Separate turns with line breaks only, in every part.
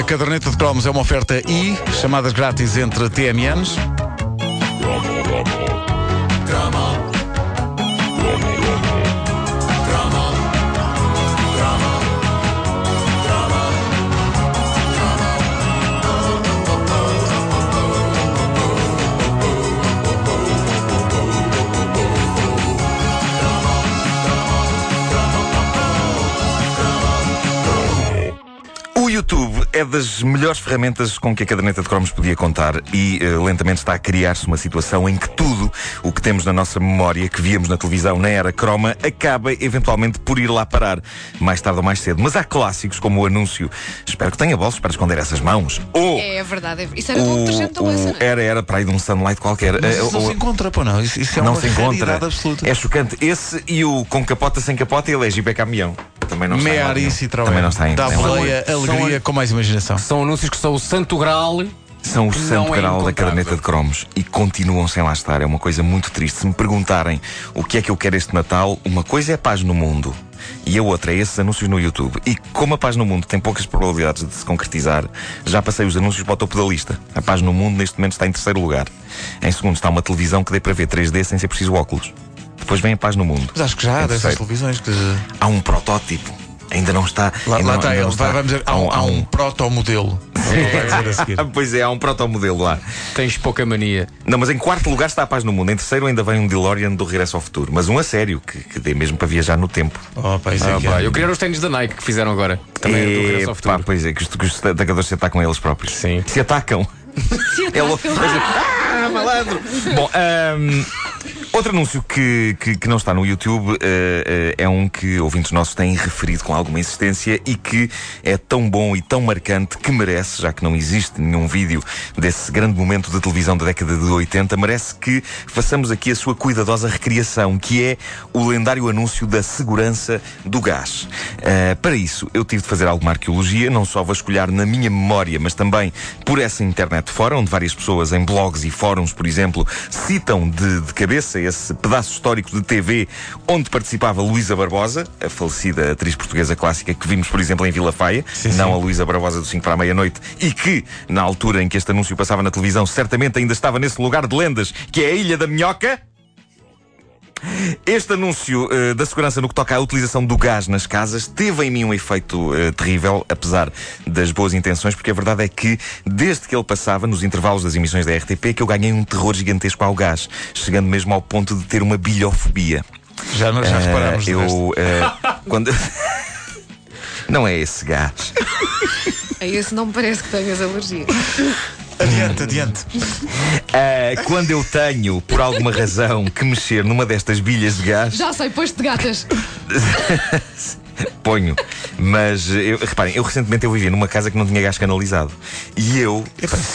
A caderneta de cromos é uma oferta I, chamadas grátis entre TMNs.
Das melhores ferramentas com que a caderneta de cromos podia contar e eh, lentamente está a criar-se uma situação em que tudo o que temos na nossa memória, que víamos na televisão na era croma, acaba eventualmente por ir lá parar, mais tarde ou mais cedo. Mas há clássicos como o anúncio Espero que tenha bolsos para esconder essas mãos. Ou
É, é verdade. é- Isso era do da louça,
o,
é?
era, era para aí de um sunlight qualquer.
Mas
Eh,
isso não
ou-
se encontra, pô, não. Isso, isso é
não
uma
se encontra.
absoluta.
É chocante. Esse e o com capota sem capota e ele é Jeep é caminhão. Também não está nenhum.
e.
Também não está em
Dá
em lado
boleia,
nenhum.
alegria com mais imaginação.
São anúncios que são o santo grau.
São o santo
não é
grau da
encontrável.
caderneta de cromos e continuam sem lá estar. É uma coisa muito triste. Se me perguntarem o que é que eu quero este Natal, uma coisa é paz no mundo. E a outra é esses anúncios no YouTube. E como a paz no mundo tem poucas probabilidades de se concretizar, já passei os anúncios para o topo da lista. A paz no mundo neste momento está em terceiro lugar. Em segundo está uma televisão que dê para ver 3D sem ser preciso óculos. Depois vem a paz no mundo.
Mas acho que já há dessas televisões que.
Há um protótipo. Ainda não está.
Lá,
ainda
lá
não-
está
ainda
ele. Vai, vamos dizer, há um, há um protomodelo. Vai dizer a seguir.
Ah, pois é, há um protomodelo lá.
Tens pouca mania.
Não, mas em quarto lugar está a paz no mundo. Em terceiro ainda vem um DeLorean do Regresso ao Futuro. Mas um a sério, que, que dê mesmo para viajar no tempo.
Oh, pá, isso é
Ah,
que
pá,
é.
eu queria os ténis da Nike que fizeram agora. que Também é do
E,
regresso ao futuro.
pá, pois é, que os, que os atacadores se atacam a eles próprios.
Sim.
Se atacam. É louco. Ah, malandro! Bom, ahm, outro anúncio que, que, que não está no YouTube eh, eh, é um que ouvintes nossos têm referido com alguma insistência e que é tão bom e tão marcante que merece, já que não existe nenhum vídeo desse grande momento da televisão da década de 80, merece que façamos aqui a sua cuidadosa recriação, que é o lendário anúncio da segurança do gás. Eh, para isso, eu tive de fazer alguma arqueologia, não só vasculhar na minha memória, mas também por essa internet fora, onde várias pessoas em blogs e fóruns, por exemplo, citam de, de cabeça esse pedaço histórico de TV onde participava Luísa Barbosa, a falecida atriz portuguesa clássica que vimos, por exemplo, em Vila Faia,
Sim,
não
sim.
a Luísa Barbosa do 5 para a meia-noite, e que, na altura em que este anúncio passava na televisão, certamente ainda estava nesse lugar de lendas, que é a Ilha da Minhoca. Este anúncio eh, da segurança no que toca à utilização do gás nas casas teve em mim um efeito eh, terrível, apesar das boas intenções, porque a verdade é que, desde que ele passava, nos intervalos das emissões da RTP, que eu ganhei um terror gigantesco ao gás, chegando mesmo ao ponto de ter uma bilhofobia.
Já, já
Eh,
reparámos.
eu, eh, quando... Não é esse gás.
A esse não me parece que tenhas alergia.
Adiante, adiante.
Ah, quando eu tenho, por alguma razão, que mexer numa destas bilhas de gás,
Já sei, pois de gatas.
ponho. Mas, eu, reparem, eu recentemente eu vivia numa casa que não tinha gás canalizado. E eu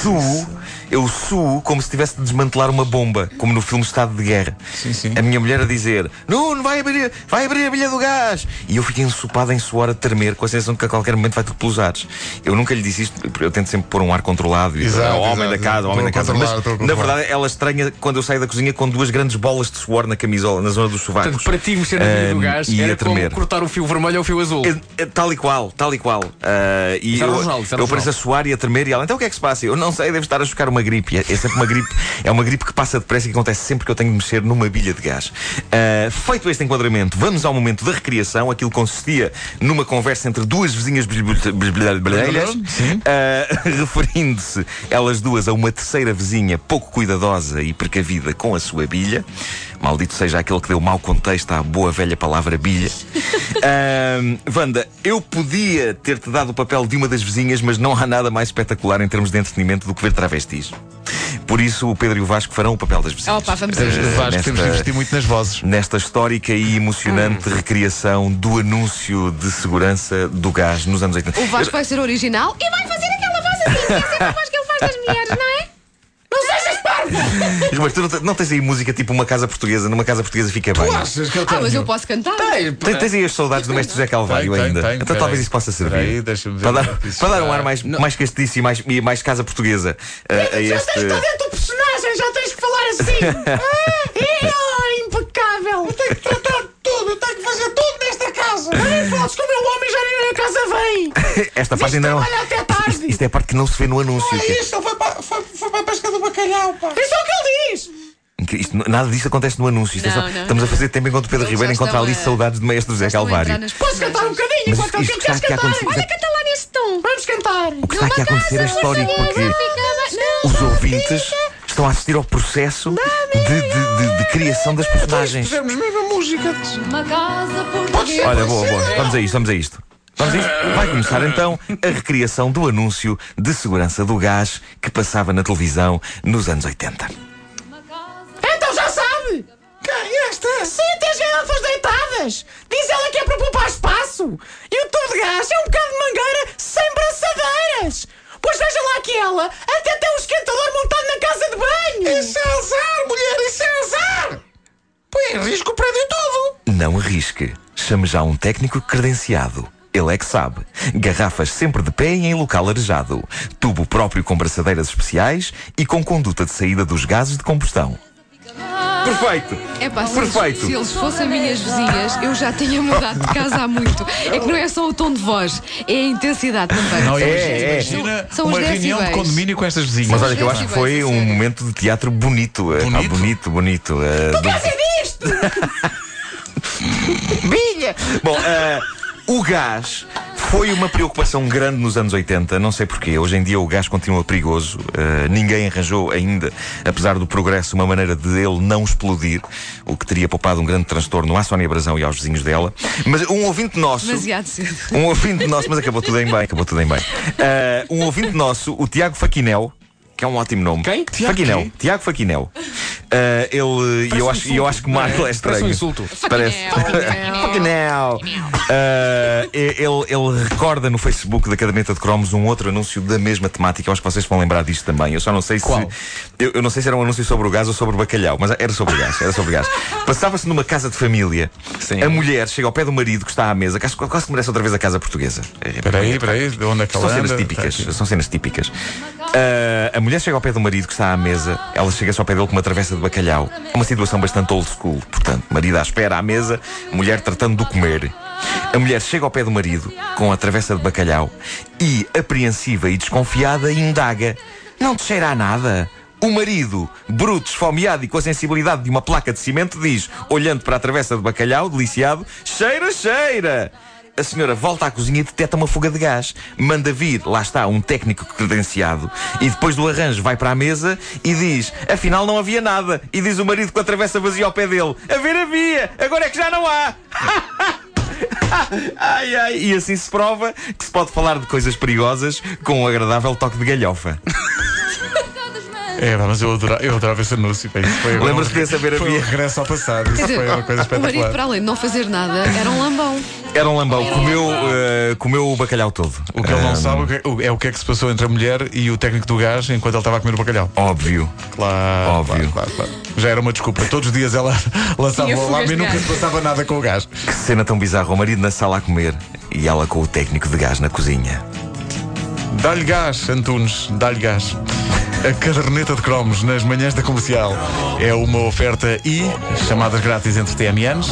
suo, eu suo como se tivesse de desmantelar uma bomba, como no filme Estado de Guerra.
Sim, sim.
A minha mulher a dizer: Nuno, vai abrir, vai abrir a bilha do gás. E eu fiquei ensopado em suor a tremer, com a sensação de que a qualquer momento vai tudo pelos ares. Eu nunca lhe disse isto, porque eu tento sempre pôr um ar controlado. E
Exato,
o homem
exato.
da casa, o homem da casa. Mas, na verdade, ela estranha quando eu saio da cozinha com duas grandes bolas de suor na camisola, na zona dos sovacos.
Portanto, para ti mexer na bilha do gás
e
era
a tremer.
como cortar o fio vermelho ao fio azul.
É, é, tal e qual, tal e qual. Ah, e eu,
o jornal, isso era
eu pareço a suar e a tremer e ela, então o que é que se passa? Eu não sei, deve estar a chocar uma gripe. É, é sempre uma gripe, é uma gripe que passa depressa e que acontece sempre que eu tenho de mexer numa bilha de gás. Ah, feito este enquadramento, vamos ao momento da recriação. Aquilo consistia numa conversa entre duas vizinhas bilhelhas,
Sim.
referindo-se elas duas a uma terceira vizinha pouco cuidadosa e precavida com a sua bilha. Maldito seja aquele que deu mau contexto à boa velha palavra bilha. Ahm, Wanda, eu podia ter-te dado o papel de uma das vizinhas, mas não há nada mais espetacular em termos de entretenimento do que ver travestis. Por isso, o Pedro e o Vasco farão o papel das vizinhas.
Opa, vamos.
Eh,
Vasco, temos que
nesta-
investir muito nas vozes.
Nesta histórica e emocionante recriação do anúncio de segurança do gás nos anos 80.
O Vasco vai ser original e vai fazer aquela voz assim, que é sempre a voz que ele faz das mulheres, não é? Não!
Mas tu não, te- não tens aí música tipo uma casa portuguesa? Numa casa portuguesa fica bem.
achas que eu
Ah, mas eu posso cantar.
Tem- Tens aí as saudades do mestre José Calvário
Tenho, tenho,
ainda.
tenho,
então
peraí.
talvez isso possa servir.
Peraí, deixa-me ver
para,
é
dar,
isso
para dar um
está.
ar mais, mais castiço e mais, e mais casa portuguesa uh, a este.
dentro do personagem, já tens que falar assim. ah, é impecável. Eu tenho que tratar de tudo, eu tenho que fazer tudo nesta casa. Não é falso que o meu homem já nem na casa vem.
Esta parte ainda não.
Olha até tarde. tarde.
Isto é a parte que não se vê no anúncio.
É
que é-
isso, ele foi para, foi, foi para a pesca do bacalhau, pá. Isso é o que ele diz.
que isto- nada disto acontece no anúncio. Isto é só-
Não, não,
estamos a
não.
fazer tempo enquanto o Pedro Ribeiro encontra ali
a-
saudades de Maestro José Calvário.
Posso cantar um bocadinho
Mas
enquanto ele
aqui a
cantar?
acontecer.
Olha, canta lá nesse tom.
Vamos cantar.
O que está aqui a acontecer é histórico porque os ouvintes estão a assistir ao processo de, de- de- de criação das personagens.
Fizemos mesmo a música.
Uma casa portuguesa.
Olha, boa, boa. Vamos a isto, vamos a isto. Vamos a isto. Vai começar então a recriação do anúncio de segurança do gás que passava na televisão nos anos 80.
Então já sabe. Quem esta? Sim, tem as garrafas deitadas. Diz ela que é para poupar espaço. E o tubo de gás é um bocado de mangueira sem braçadeiras. Pois veja lá que ela até tem um esquentador montado na casa de banho. Isso é azar, mulher, isso é azar. Põe em risco o prédio todo.
Não arrisque. Chame já um técnico credenciado. Ele é que sabe. Garrafas sempre de pé e em local arejado. Tubo próprio com braçadeiras especiais e com conduta de saída dos gases de combustão. Perfeito!
É pá, se eles,
Perfeito.
se eles fossem minhas vizinhas, eu já tinha mudado de casa há muito. É que não é só o tom de voz, é a intensidade também.
Não,
É, é.
imagina
São os
uma reunião de
decibéis.
condomínio com estas vizinhas.
Mas olha que eu acho que foi um
sério.
momento de teatro bonito. eh, pá,
Bonito?
bonito, bonito. eh, do-
Fazer disto.
Bilha! Bom, eh, o gás foi uma preocupação grande nos anos 80, não sei porquê. Hoje em dia o gás continua perigoso. eh, ninguém arranjou ainda, apesar do progresso, uma maneira de ele não explodir, o que teria poupado um grande transtorno à Sónia Brasão e aos vizinhos dela. Mas um ouvinte nosso.
Demasiado cedo.
Um ouvinte nosso, mas acabou tudo em bem, acabou tudo em bem. Eh, um ouvinte nosso, o Tiago Faquinel, que é um ótimo nome.
Quem?
Tiago
Faquinel. Tiago Faquinel. Eh, ele, e eu
um
acho, e eu acho que o Marco é estranho.
Parece um insulto.
Parece. Faquinel. Eh, ele, ele recorda no Facebook da Caderneta de Cromos um outro anúncio da mesma temática. Eu acho que vocês vão lembrar disto também. Eu só não sei
Qual?
se. Eu, eu não sei se era um anúncio sobre o gás ou sobre o bacalhau, mas era sobre o gás. Era sobre o gás. Passava-se numa casa de família.
Sim.
A mulher chega ao pé do marido que está à mesa, que acho que quase que merece outra vez a casa portuguesa. É,
Espera aí, espera aí, de onde é que
são cenas típicas.
Tá.
São cenas típicas. Ah, a mulher chega ao pé do marido que está à mesa, ela chega-se ao pé dele com uma travessa de bacalhau. É uma situação bastante old school. Portanto, marido à espera à mesa, mulher tratando de comer. A mulher chega ao pé do marido com a travessa de bacalhau e, apreensiva e desconfiada, indaga: Não te cheira a nada? O marido, bruto, esfomeado e com a sensibilidade de uma placa de cimento, diz, olhando para a travessa de bacalhau, deliciado: Cheira, cheira! A senhora volta à cozinha e detecta uma fuga de gás. Manda vir, lá está, um técnico credenciado. E depois do arranjo vai para a mesa e diz: Afinal não havia nada. E diz o marido com a travessa vazia ao pé dele: A ver havia, agora é que já não há. ai, ai. E assim se prova que se pode falar de coisas perigosas com um agradável toque de galhofa.
É, mas eu adorava, eu adorava esse anúncio.
Lembras-te
um-
desse a
Foi
havia?
um regresso ao passado. Isso
dizer,
foi uma coisa
o marido,
espetacular.
para além de não fazer nada, era um lambão.
Era um lambão, comeu, eh, comeu o bacalhau todo.
O que ele não
Ah,
sabe o que- o- é o que é que se passou entre a mulher e o técnico do gás enquanto ele estava a comer o bacalhau.
Óbvio.
Claro,
Óbvio.
claro, claro, claro. Já era uma desculpa. Todos os dias ela lançava
Tinha
o alarme e
de
nunca
gás.
se passava nada com o gás.
Que cena tão bizarra. O marido na sala a comer e ela com o técnico de gás na cozinha.
Dá-lhe gás, Antunes, dá-lhe gás. A caderneta de cromos nas manhãs da comercial é uma oferta e chamadas grátis entre TMNs.